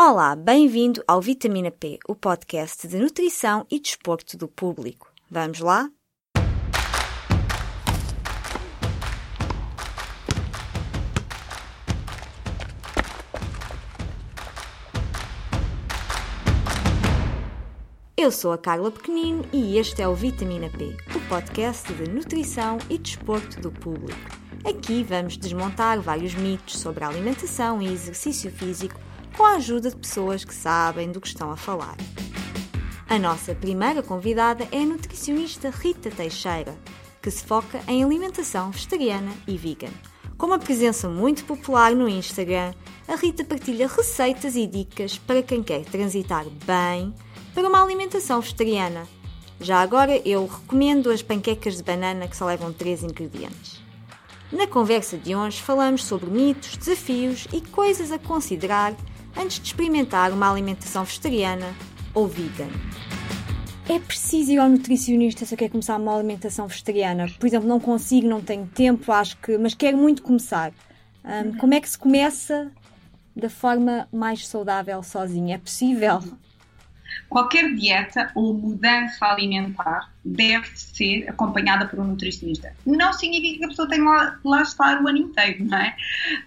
Olá, bem-vindo ao Vitamina P, o podcast de nutrição e desporto do público. Vamos lá? Eu sou a Carla Pequenino e este é o Vitamina P, o podcast de nutrição e desporto do público. Aqui vamos desmontar vários mitos sobre a alimentação e exercício físico com a ajuda de pessoas que sabem do que estão a falar. A nossa primeira convidada é a nutricionista Rita Teixeira, que se foca em alimentação vegetariana e vegan. Com uma presença muito popular no Instagram, a Rita partilha receitas e dicas para quem quer transitar bem para uma alimentação vegetariana. Já agora eu recomendo as panquecas de banana que só levam 3 ingredientes. Na conversa de hoje falamos sobre mitos, desafios e coisas a considerar antes de experimentar uma alimentação vegetariana ou vegan. É preciso ir ao nutricionista se eu quero começar uma alimentação vegetariana. Por exemplo, não consigo, não tenho tempo, acho que, mas quero muito começar. Um, como é que se começa da forma mais saudável sozinha? É possível? Qualquer dieta ou mudança alimentar deve ser acompanhada por um nutricionista. Não significa que a pessoa tenha lá, lá estar o ano inteiro, não é?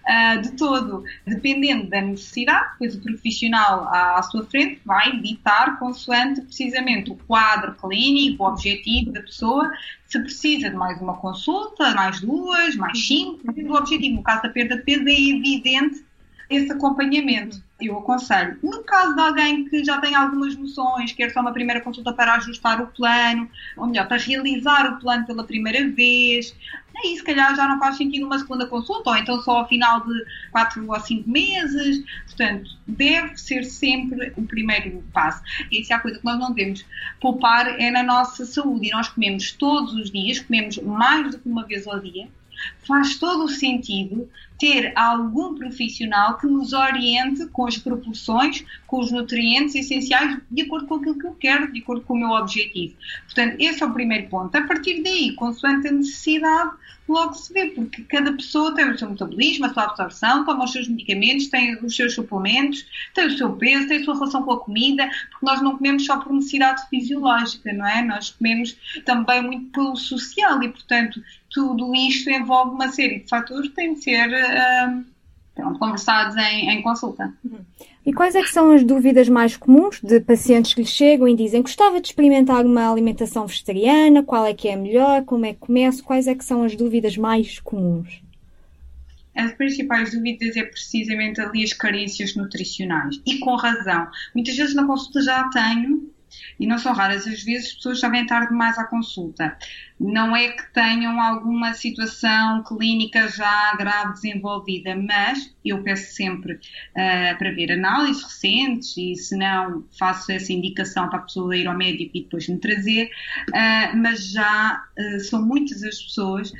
Uh, de todo, dependendo da necessidade, pois o profissional à, à sua frente vai ditar consoante precisamente o quadro clínico, o objetivo da pessoa, se precisa de mais uma consulta, mais duas, mais cinco, o objetivo, no caso da perda de peso, é evidente esse acompanhamento eu aconselho. No caso de alguém que já tem algumas noções, quer só uma primeira consulta para ajustar o plano, ou melhor, para realizar o plano pela primeira vez, aí se calhar já não faz sentido uma segunda consulta, ou então só ao final de 4 ou 5 meses. Portanto, deve ser sempre o primeiro passo. E se há coisa que nós não devemos poupar é na nossa saúde. E nós comemos todos os dias, comemos mais do que uma vez ao dia faz todo o sentido ter algum profissional que nos oriente com as proporções, com os nutrientes essenciais, de acordo com aquilo que eu quero, de acordo com o meu objetivo. Portanto, esse é o primeiro ponto. A partir daí, consoante a necessidade, logo se vê, porque cada pessoa tem o seu metabolismo, a sua absorção, toma os seus medicamentos, tem os seus suplementos, tem o seu peso, tem a sua relação com a comida, porque nós não comemos só por necessidade fisiológica, não é? Nós comemos também muito pelo social e, portanto, tudo isto envolve uma série de fatores que têm de ser uh, pronto, conversados em, em consulta. E quais é que são as dúvidas mais comuns de pacientes que lhe chegam e dizem gostava de experimentar uma alimentação vegetariana, qual é que é melhor, como é que começo, quais é que são as dúvidas mais comuns? As principais dúvidas é precisamente ali as carências nutricionais. E com razão. Muitas vezes na consulta já tenho e não são raras. As vezes as pessoas vêm tarde demais à consulta. Não é que tenham alguma situação clínica já grave desenvolvida, mas eu peço sempre uh, para ver análises recentes e se não faço essa indicação para a pessoa ir ao médico e depois me trazer, uh, mas já uh, são muitas as pessoas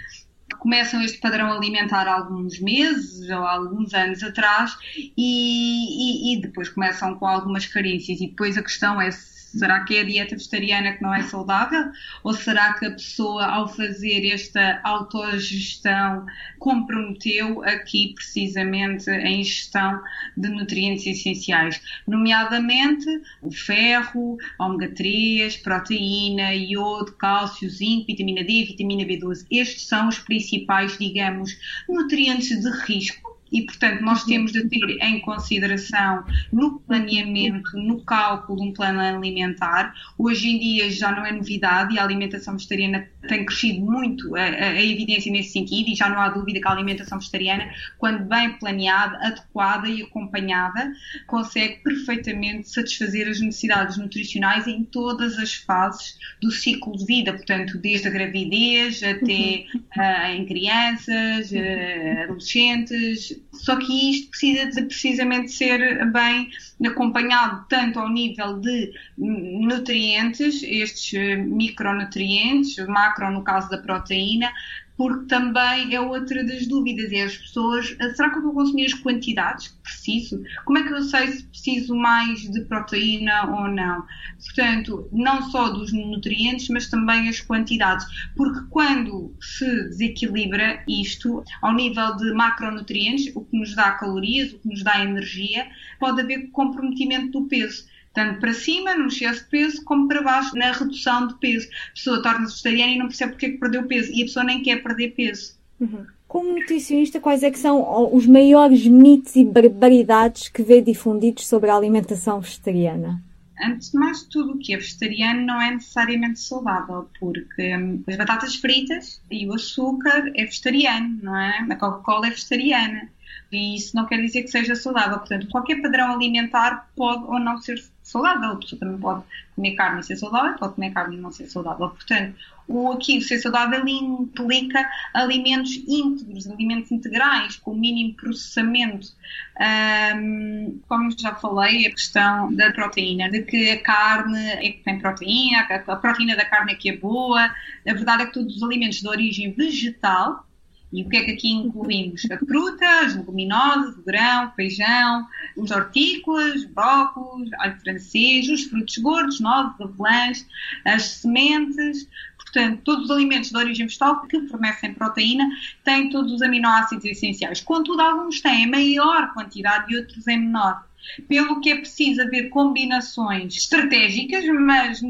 que começam este padrão alimentar há alguns meses ou há alguns anos atrás e, e, e depois começam com algumas carências. E depois a questão é se Será que é a dieta vegetariana que não é saudável? Ou será que a pessoa, ao fazer esta autogestão, comprometeu aqui precisamente a ingestão de nutrientes essenciais, nomeadamente o ferro, ômega 3, proteína, iodo, cálcio, zinco, vitamina D, vitamina B12. Estes são os principais, digamos, nutrientes de risco e, portanto, nós uhum. temos de ter em consideração no planeamento, no cálculo de um plano alimentar. Hoje em dia já não é novidade e a alimentação vegetariana tem crescido muito a, a, a evidência nesse sentido e já não há dúvida que a alimentação vegetariana, quando bem planeada, adequada e acompanhada, consegue perfeitamente satisfazer as necessidades nutricionais em todas as fases do ciclo de vida, portanto, desde a gravidez até uh, em crianças, uh, adolescentes, só que isto precisa de precisamente ser bem acompanhado tanto ao nível de nutrientes, estes micronutrientes, macro no caso da proteína, porque também é outra das dúvidas, é as pessoas, ah, será que eu vou consumir as quantidades que preciso? Como é que eu sei se preciso mais de proteína ou não? Portanto, não só dos nutrientes, mas também as quantidades, porque quando se desequilibra isto ao nível de macronutrientes, o que nos dá calorias, o que nos dá energia, pode haver comprometimento do peso tanto para cima, no excesso de peso, como para baixo, na redução de peso. A pessoa torna-se vegetariana e não percebe porque é que perdeu peso. E a pessoa nem quer perder peso. Uhum. Como nutricionista, quais é que são os maiores mitos e barbaridades que vê difundidos sobre a alimentação vegetariana? Antes de mais, tudo o que é vegetariano não é necessariamente saudável, porque hum, as batatas fritas e o açúcar é vegetariano, não é? A Coca-Cola é vegetariana. E isso não quer dizer que seja saudável. Portanto, qualquer padrão alimentar pode ou não ser saudável. A pessoa também pode comer carne e ser saudável, pode comer carne e não ser saudável. Portanto, o aqui, o ser saudável implica alimentos íntegros, alimentos integrais, com mínimo processamento. Um, como já falei, a questão da proteína, de que a carne é que tem proteína, a proteína da carne é que é boa. A verdade é que todos os alimentos de origem vegetal, e o que é que aqui incluímos? A fruta, as leguminosas, o grão, o feijão, os hortícolas, brócolis, alho francês, os frutos gordos, nozes, avelãs, as sementes. Portanto, todos os alimentos de origem vegetal que fornecem proteína têm todos os aminoácidos essenciais. Contudo, alguns têm maior quantidade e outros em menor. Pelo que é preciso haver combinações estratégicas, mas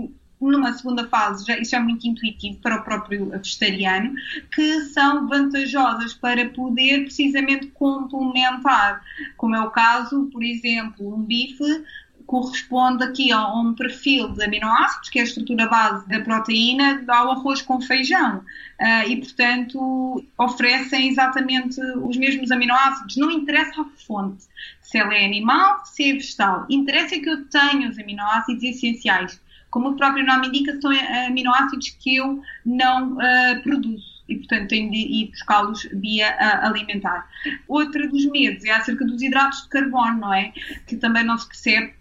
numa segunda fase, já, isso é muito intuitivo para o próprio vegetariano, que são vantajosas para poder precisamente complementar, como é o caso, por exemplo, um bife corresponde aqui a um perfil de aminoácidos, que é a estrutura base da proteína, ao arroz com feijão. Uh, e, portanto, oferecem exatamente os mesmos aminoácidos. Não interessa a fonte, se ela é animal, se é vegetal. Interessa que eu tenha os aminoácidos essenciais como o próprio nome indica, são aminoácidos que eu não uh, produzo e, portanto, tenho de ir buscá-los via uh, alimentar. Outra dos medos é acerca dos hidratos de carbono, não é? Que também não se percebe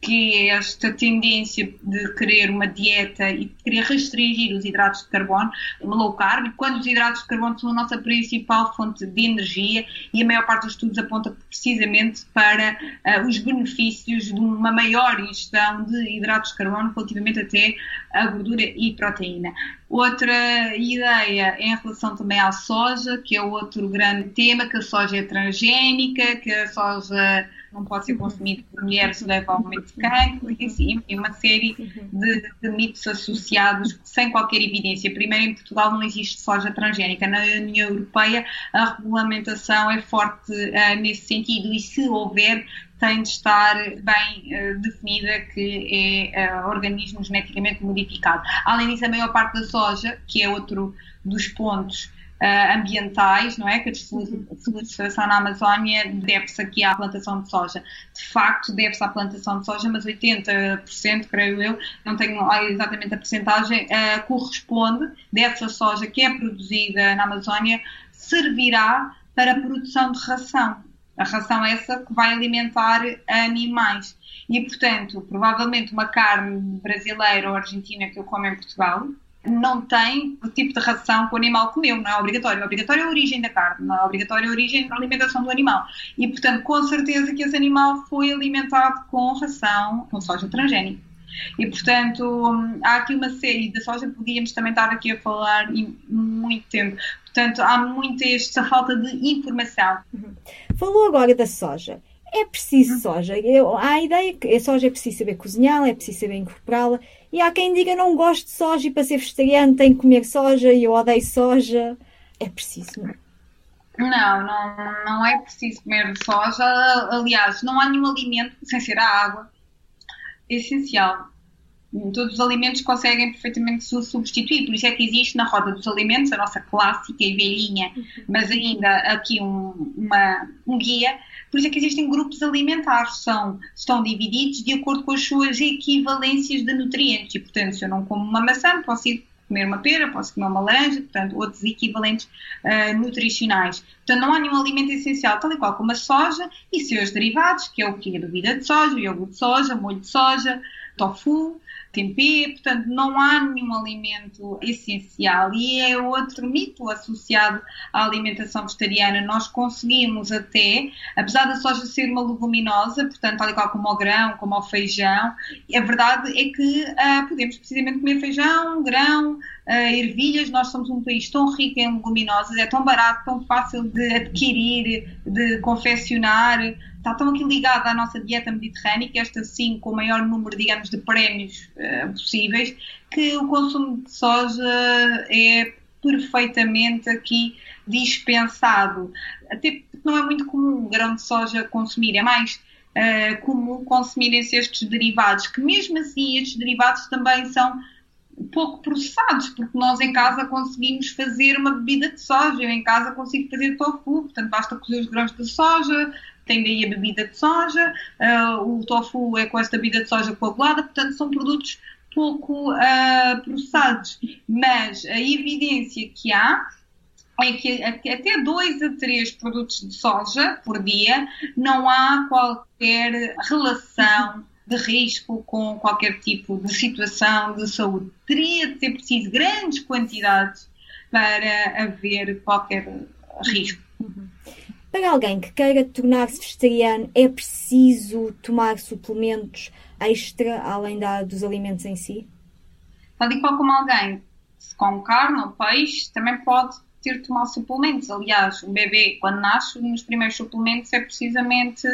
que é esta tendência de querer uma dieta e de querer restringir os hidratos de carbono, low carb, quando os hidratos de carbono são a nossa principal fonte de energia e a maior parte dos estudos aponta precisamente para uh, os benefícios de uma maior ingestão de hidratos de carbono relativamente até a gordura e proteína. Outra ideia em relação também à soja, que é outro grande tema, que a soja é transgénica, que a soja não pode ser consumido por mulheres, leva ao aumento de cancro, e assim, uma série de, de, mitos associados sem qualquer evidência. Primeiro, em Portugal não existe soja transgénica. Na União Europeia, a regulamentação é forte uh, nesse sentido, e se houver, tem de estar bem uh, definida que é uh, organismo geneticamente modificado. Além disso, a maior parte da soja, que é outro dos pontos uh, ambientais, não é? Que a desflorestação na Amazónia deve-se aqui à plantação de soja. De facto, deve-se à plantação de soja, mas 80%, creio eu, não tenho exatamente a percentagem, uh, corresponde dessa soja que é produzida na Amazónia, servirá para a produção de ração. A ração é essa que vai alimentar animais. E, portanto, provavelmente uma carne brasileira ou argentina que eu como em Portugal, não tem o tipo de ração que o animal comeu, não é obrigatório. É obrigatório a origem da carne, não é obrigatório a origem da alimentação do animal. E, portanto, com certeza que esse animal foi alimentado com ração, com soja transgénica. E, portanto, há aqui uma série de soja, podíamos também estar aqui a falar muito tempo. Portanto, há muito esta falta de informação. Uhum. Falou agora da soja. É preciso uhum. soja. Eu, há a ideia que a soja é preciso saber cozinhá-la, é preciso saber incorporá-la. E há quem diga não gosto de soja e para ser vegetariano tem que comer soja e eu odeio soja. É preciso, não é? Não, não, não é preciso comer soja. Aliás, não há nenhum alimento, sem ser a água, essencial. Todos os alimentos conseguem perfeitamente substituir, por isso é que existe na roda dos alimentos, a nossa clássica e velhinha, mas ainda aqui um, uma, um guia por isso é que existem grupos alimentares, são, estão divididos de acordo com as suas equivalências de nutrientes. E, portanto, se eu não como uma maçã, posso ir comer uma pera, posso comer uma laranja, portanto, outros equivalentes uh, nutricionais. Portanto, não há nenhum alimento essencial, tal e qual como a soja e seus derivados, que é o que? A bebida de soja, o iogurte de soja, molho de soja, tofu, tempê, portanto não há nenhum alimento essencial. E é outro mito associado à alimentação vegetariana. Nós conseguimos até, apesar da soja ser uma leguminosa, portanto tal e qual como o grão, como o feijão, a verdade é que uh, podemos precisamente comer feijão, grão, uh, ervilhas, nós somos um país tão rico em leguminosas, é tão barato, tão fácil de adquirir, de confeccionar, está tão aqui ligada à nossa dieta mediterrânea, esta sim com o maior número, digamos, de prémios uh, possíveis, que o consumo de soja é perfeitamente aqui dispensado. Até porque não é muito comum o grão de soja consumir, é mais uh, comum consumirem-se estes derivados, que mesmo assim estes derivados também são pouco processados, porque nós em casa conseguimos fazer uma bebida de soja, eu em casa consigo fazer tofu, portanto basta cozer os grãos de soja, tem daí a bebida de soja, uh, o tofu é com esta bebida de soja coagulada, portanto são produtos pouco uh, processados, mas a evidência que há é que até 2 a 3 produtos de soja por dia não há qualquer relação de risco com qualquer tipo de situação de saúde. Teria de ser preciso grandes quantidades para haver qualquer risco. Uhum. Para alguém que queira tornar-se vegetariano, é preciso tomar suplementos extra além da, dos alimentos em si? Tal e qual como alguém se come carne ou peixe, também pode ter de tomar suplementos. Aliás, o bebê, quando nasce, nos primeiros suplementos é precisamente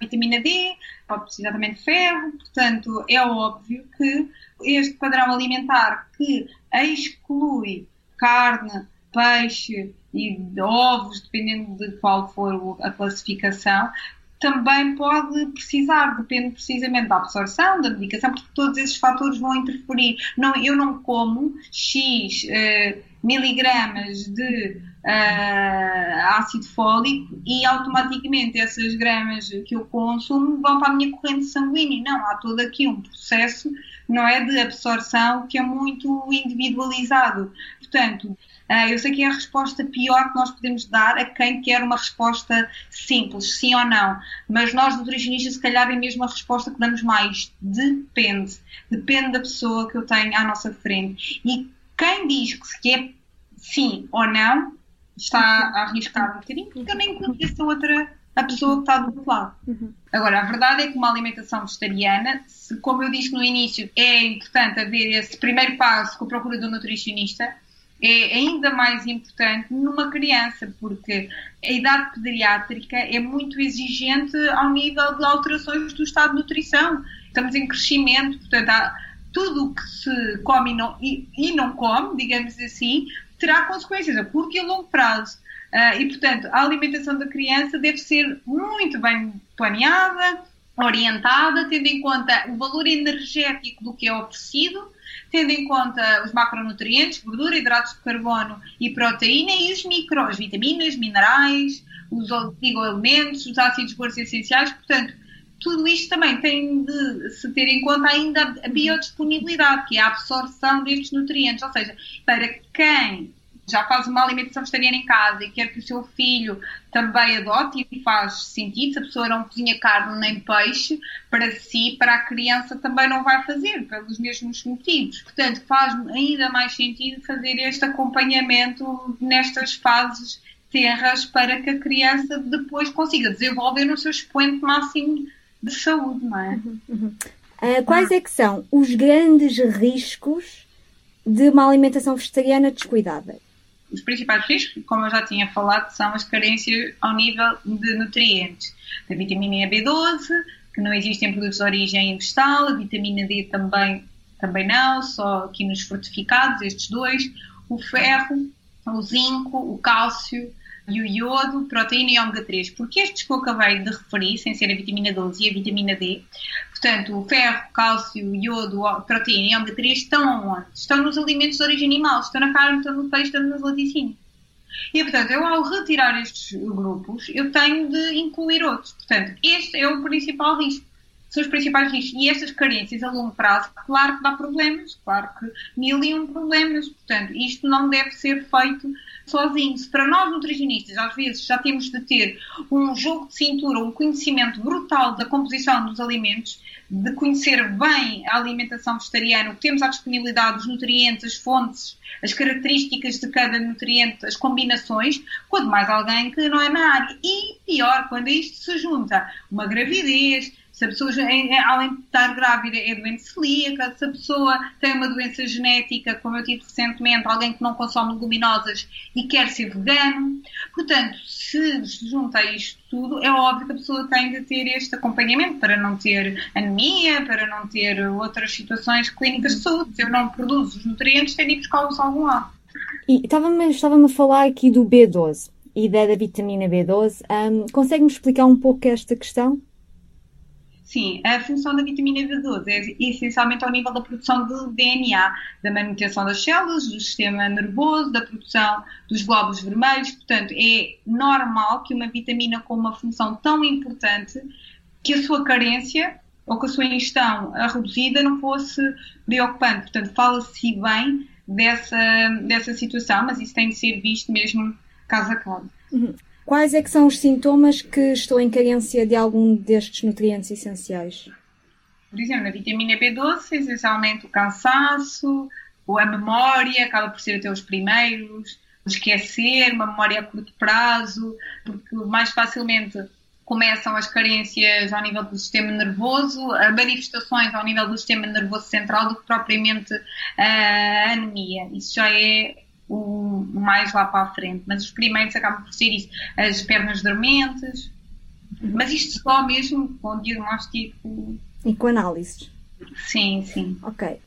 vitamina D, pode precisar também de ferro, portanto, é óbvio que este padrão alimentar que exclui carne, peixe e ovos, dependendo de qual for a classificação, também pode precisar, depende precisamente da absorção, da medicação, porque todos esses fatores vão interferir. Não, eu não como X uh, miligramas de uh, ácido fólico e automaticamente essas gramas que eu consumo vão para a minha corrente sanguínea. Não, há todo aqui um processo, não é, de absorção que é muito individualizado. Portanto, Uh, eu sei que é a resposta pior que nós podemos dar a quem quer uma resposta simples, sim ou não. Mas nós, nutricionistas, se calhar é mesmo a resposta que damos mais. Depende. Depende da pessoa que eu tenho à nossa frente. E quem diz que é sim ou não, está a arriscar um bocadinho, porque eu nem conheço a outra a pessoa que está do outro lado. Uhum. Agora, a verdade é que uma alimentação vegetariana, se, como eu disse no início, é importante haver esse primeiro passo com a procura do nutricionista, é ainda mais importante numa criança, porque a idade pediátrica é muito exigente ao nível de alterações do estado de nutrição. Estamos em crescimento, portanto, há, tudo o que se come e não, e, e não come, digamos assim, terá consequências a curto e a longo prazo. Uh, e, portanto, a alimentação da criança deve ser muito bem planeada, orientada, tendo em conta o valor energético do que é oferecido, tendo em conta os macronutrientes, gordura, hidratos de carbono e proteína, e os micros, vitaminas, minerais, os oligoelementos, os ácidos gordos essenciais. Portanto, tudo isto também tem de se ter em conta ainda a biodisponibilidade, que é a absorção destes nutrientes. Ou seja, para quem já faz uma alimentação vegetariana em casa e quer que o seu filho também adote e faz sentido, se a pessoa não cozinha carne nem peixe, para si, para a criança também não vai fazer, pelos mesmos motivos. Portanto, faz ainda mais sentido fazer este acompanhamento nestas fases terras para que a criança depois consiga desenvolver no seu expoente máximo de saúde, não é? Uhum, uhum. Uh, quais é que são os grandes riscos de uma alimentação vegetariana descuidada? Os principais riscos, como eu já tinha falado, são as carências ao nível de nutrientes. A vitamina B12, que não existe em produtos de origem vegetal, a vitamina D também, também não, só aqui nos fortificados, estes dois, o ferro, o zinco, o cálcio, e o iodo, proteína e ômega 3, porque estes que eu acabei de referir, sem ser a vitamina 12 e a vitamina D, portanto, o ferro, cálcio, iodo, proteína e ômega 3 estão onde? Estão nos alimentos de origem animal, estão na carne, estão no peixe, estão nas laticínios. E, portanto, eu ao retirar estes grupos, eu tenho de incluir outros. Portanto, este é o principal risco. São os principais riscos. E estas carências a longo prazo, claro que dá problemas, claro que mil e um problemas. Portanto, isto não deve ser feito sozinho. Se para nós nutricionistas, às vezes, já temos de ter um jogo de cintura, um conhecimento brutal da composição dos alimentos, de conhecer bem a alimentação vegetariana, o que temos à disponibilidade, os nutrientes, as fontes, as características de cada nutriente, as combinações, quanto mais alguém que não é na área. E pior, quando isto se junta uma gravidez, se a pessoa, além de estar grávida, é doente celíaca, se a pessoa tem uma doença genética, como eu tive recentemente, alguém que não consome leguminosas e quer ser vegano. Portanto, se junta isto tudo, é óbvio que a pessoa tem de ter este acompanhamento para não ter anemia, para não ter outras situações clínicas de saúde. Se eu não produzo os nutrientes, tenho de buscá-los algum lado. E estava-me estava a falar aqui do B12 e da, da vitamina B12. Um, Consegue-me explicar um pouco esta questão? Sim, a função da vitamina B12 é essencialmente ao nível da produção de DNA, da manutenção das células, do sistema nervoso, da produção dos glóbulos vermelhos. Portanto, é normal que uma vitamina com uma função tão importante, que a sua carência ou que a sua ingestão reduzida não fosse preocupante. Portanto, fala-se bem dessa, dessa situação, mas isso tem de ser visto mesmo caso a caso. Uhum. Quais é que são os sintomas que estou em carência de algum destes nutrientes essenciais? Por exemplo, na vitamina B12, essencialmente o cansaço, a memória, acaba por ser até os primeiros, esquecer, uma memória a curto prazo, porque mais facilmente começam as carências ao nível do sistema nervoso, manifestações ao nível do sistema nervoso central do que propriamente a anemia. Isso já é o mais lá para a frente, mas os primeiros acabam por ser isso, as pernas dormentes, mas isto só mesmo com diagnóstico. E com análises. Sim, sim. Ok.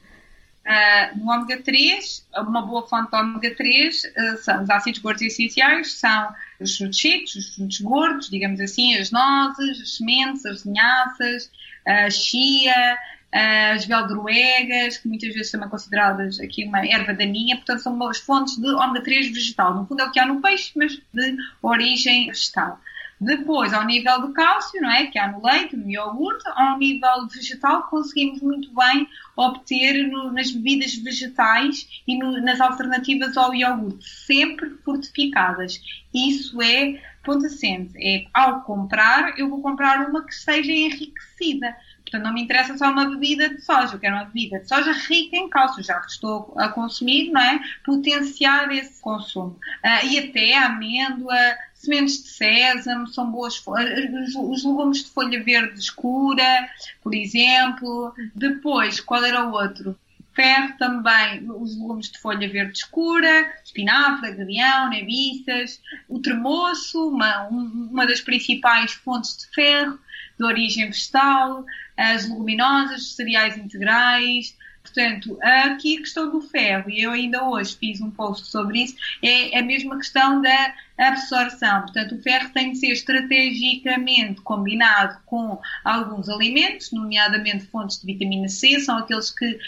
Uh, no ômega 3, uma boa fonte de ômega 3 uh, são os ácidos gordos essenciais, são os frutos secos, os frutos gordos, digamos assim, as nozes, as sementes, as linhaças, a chia, as beldroegas, que muitas vezes são consideradas aqui uma erva daninha, portanto são boas fontes de ômega 3 vegetal. No fundo é o que há no peixe, mas de origem vegetal. Depois, ao nível do cálcio, não é? Que há no leite, no iogurte, ao nível vegetal, conseguimos muito bem obter no, nas bebidas vegetais e no, nas alternativas ao iogurte, sempre fortificadas. Isso é ponto assente. É, ao comprar, eu vou comprar uma que seja enriquecida Portanto, não me interessa só uma bebida de soja, eu quero uma bebida de soja rica em cálcio, já que estou a consumir, não é? Potenciar esse consumo. Uh, e até amêndoa, sementes de sésamo, são boas, os, os legumes de folha verde escura, por exemplo. Depois, qual era o outro? ferro também, os legumes de folha verde escura, espinafre, agrião, nebiças, o tremoço, uma, uma das principais fontes de ferro, de origem vegetal, as leguminosas, os cereais integrais. Portanto, aqui a questão do ferro, e eu ainda hoje fiz um post sobre isso, é a mesma questão da absorção. Portanto, o ferro tem de ser estrategicamente combinado com alguns alimentos, nomeadamente fontes de vitamina C, são aqueles que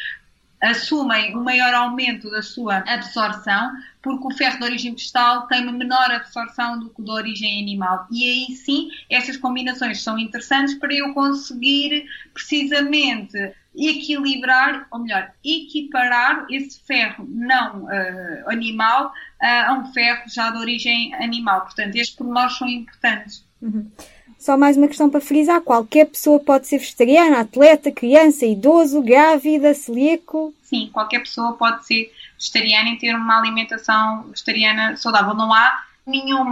assumem um maior aumento da sua absorção, porque o ferro de origem vegetal tem uma menor absorção do que o de origem animal. E aí sim, essas combinações são interessantes para eu conseguir precisamente equilibrar, ou melhor, equiparar esse ferro não uh, animal uh, a um ferro já de origem animal. Portanto, estes pormenores são importantes. Uhum. Só mais uma questão para frisar: qualquer pessoa pode ser vegetariana, atleta, criança, idoso, grávida, celíaco? Sim, qualquer pessoa pode ser vegetariana e ter uma alimentação vegetariana saudável. Não há nenhum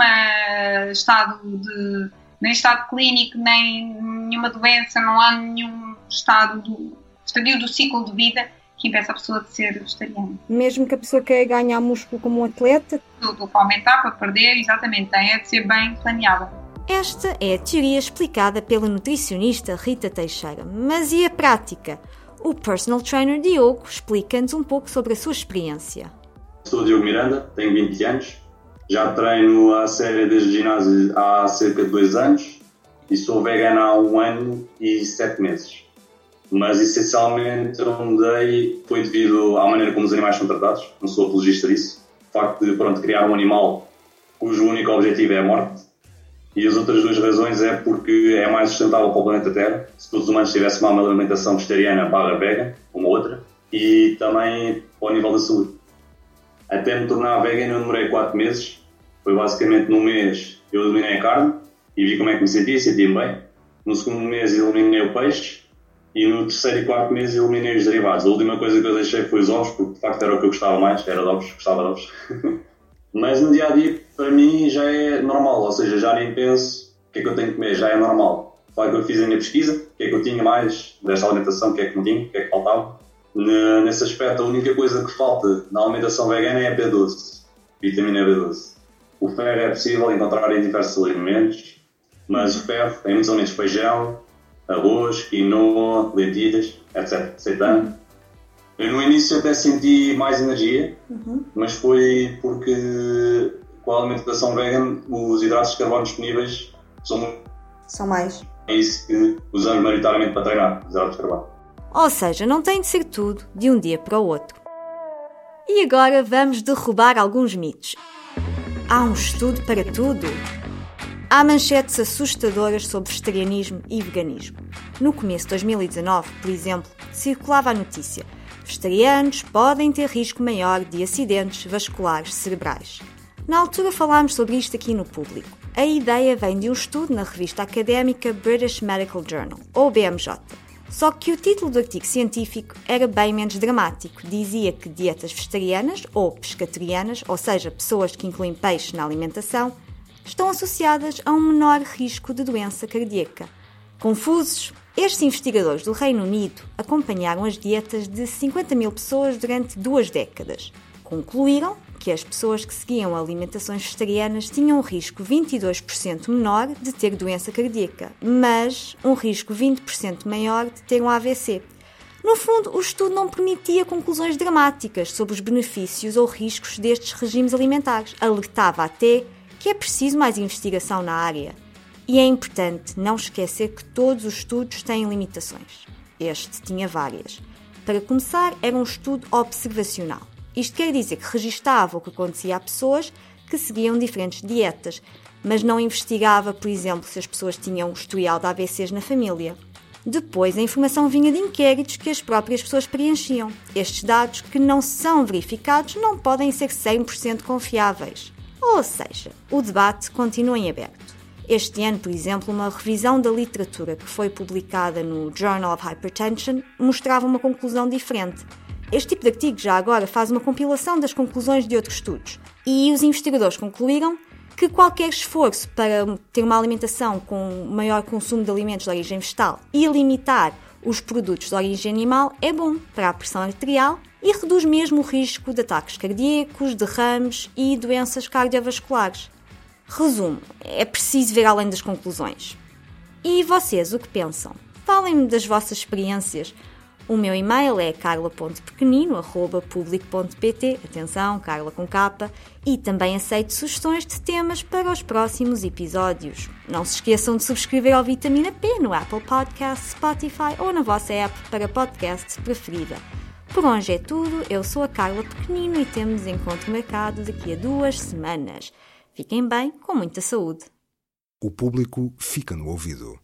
estado de nem estado clínico, nem nenhuma doença, não há nenhum estado do estadio do ciclo de vida que impeça a pessoa de ser vegetariana. Mesmo que a pessoa queira ganhar músculo como um atleta? Tudo para aumentar, para perder, exatamente, tem é de ser bem planeada. Esta é a teoria explicada pela nutricionista Rita Teixeira. Mas e a prática? O personal trainer Diogo explica-nos um pouco sobre a sua experiência. Sou Diogo Miranda, tenho 20 anos, já treino a série desde ginásio há cerca de 2 anos e sou vegano há um ano e 7 meses. Mas essencialmente eu mudei foi devido à maneira como os animais são tratados, não sou apologista disso. O facto de pronto, criar um animal cujo único objetivo é a morte E as outras duas razões é porque é mais sustentável para o planeta Terra. Se todos os humanos tivessem uma alimentação vegetariana barra vegan, uma outra, e também ao nível da saúde. Até me tornar vegan eu demorei 4 meses. Foi basicamente num mês eu eliminei a carne e vi como é que me sentia, sentia-me bem. No segundo mês eliminei o peixe e no terceiro e quarto mês eliminei os derivados. A última coisa que eu deixei foi os ovos, porque de facto era o que eu gostava mais, era de ovos, gostava de ovos. Mas no dia a dia, para mim, já é normal, ou seja, já nem penso o que é que eu tenho que comer, já é normal. Foi o que eu fiz a minha pesquisa, o que é que eu tinha mais desta alimentação, o que é que não tinha, o que é que faltava. Nesse aspecto, a única coisa que falta na alimentação vegana é a B12, vitamina B12. O ferro é possível encontrar em diversos alimentos, mas o ferro tem muitos alimentos, feijão, arroz, quinoa, lentilhas, etc. Aceitando. Eu no início até senti mais energia, uhum. mas foi porque com a alimentação vegan os hidratos de carbono disponíveis são, são mais. É isso que usamos maioritariamente para treinar, os hidratos de carbono. Ou seja, não tem de ser tudo de um dia para o outro. E agora vamos derrubar alguns mitos. Há um estudo para tudo? Há manchetes assustadoras sobre vegetarianismo e veganismo. No começo de 2019, por exemplo, circulava a notícia: vegetarianos podem ter risco maior de acidentes vasculares cerebrais. Na altura falámos sobre isto aqui no público. A ideia vem de um estudo na revista académica British Medical Journal, ou BMJ. Só que o título do artigo científico era bem menos dramático. Dizia que dietas vegetarianas ou pescaterianas, ou seja, pessoas que incluem peixe na alimentação, estão associadas a um menor risco de doença cardíaca. Confusos, estes investigadores do Reino Unido acompanharam as dietas de 50 mil pessoas durante duas décadas. Concluíram que as pessoas que seguiam alimentações vegetarianas tinham um risco 22% menor de ter doença cardíaca, mas um risco 20% maior de ter um AVC. No fundo, o estudo não permitia conclusões dramáticas sobre os benefícios ou riscos destes regimes alimentares. Alertava até que é preciso mais investigação na área. E é importante não esquecer que todos os estudos têm limitações. Este tinha várias. Para começar, era um estudo observacional. Isto quer dizer que registava o que acontecia a pessoas que seguiam diferentes dietas, mas não investigava, por exemplo, se as pessoas tinham historial de AVCs na família. Depois, a informação vinha de inquéritos que as próprias pessoas preenchiam. Estes dados, que não são verificados, não podem ser 100% confiáveis. Ou seja, o debate continua em aberto. Este ano, por exemplo, uma revisão da literatura que foi publicada no Journal of Hypertension mostrava uma conclusão diferente. Este tipo de artigo já agora faz uma compilação das conclusões de outros estudos e os investigadores concluíram que qualquer esforço para ter uma alimentação com maior consumo de alimentos de origem vegetal e limitar os produtos de origem animal é bom para a pressão arterial e reduz mesmo o risco de ataques cardíacos, derrames e doenças cardiovasculares. Resumo: é preciso ver além das conclusões. E vocês, o que pensam? Falem-me das vossas experiências. O meu e-mail é carla.pequenino.public.pt Atenção, Carla com capa. E também aceito sugestões de temas para os próximos episódios. Não se esqueçam de subscrever ao Vitamina P no Apple Podcasts, Spotify ou na vossa app para podcasts preferida. Por hoje é tudo, eu sou a Carla Pequenino e temos encontro marcado daqui a duas semanas. Fiquem bem, com muita saúde. O público fica no ouvido.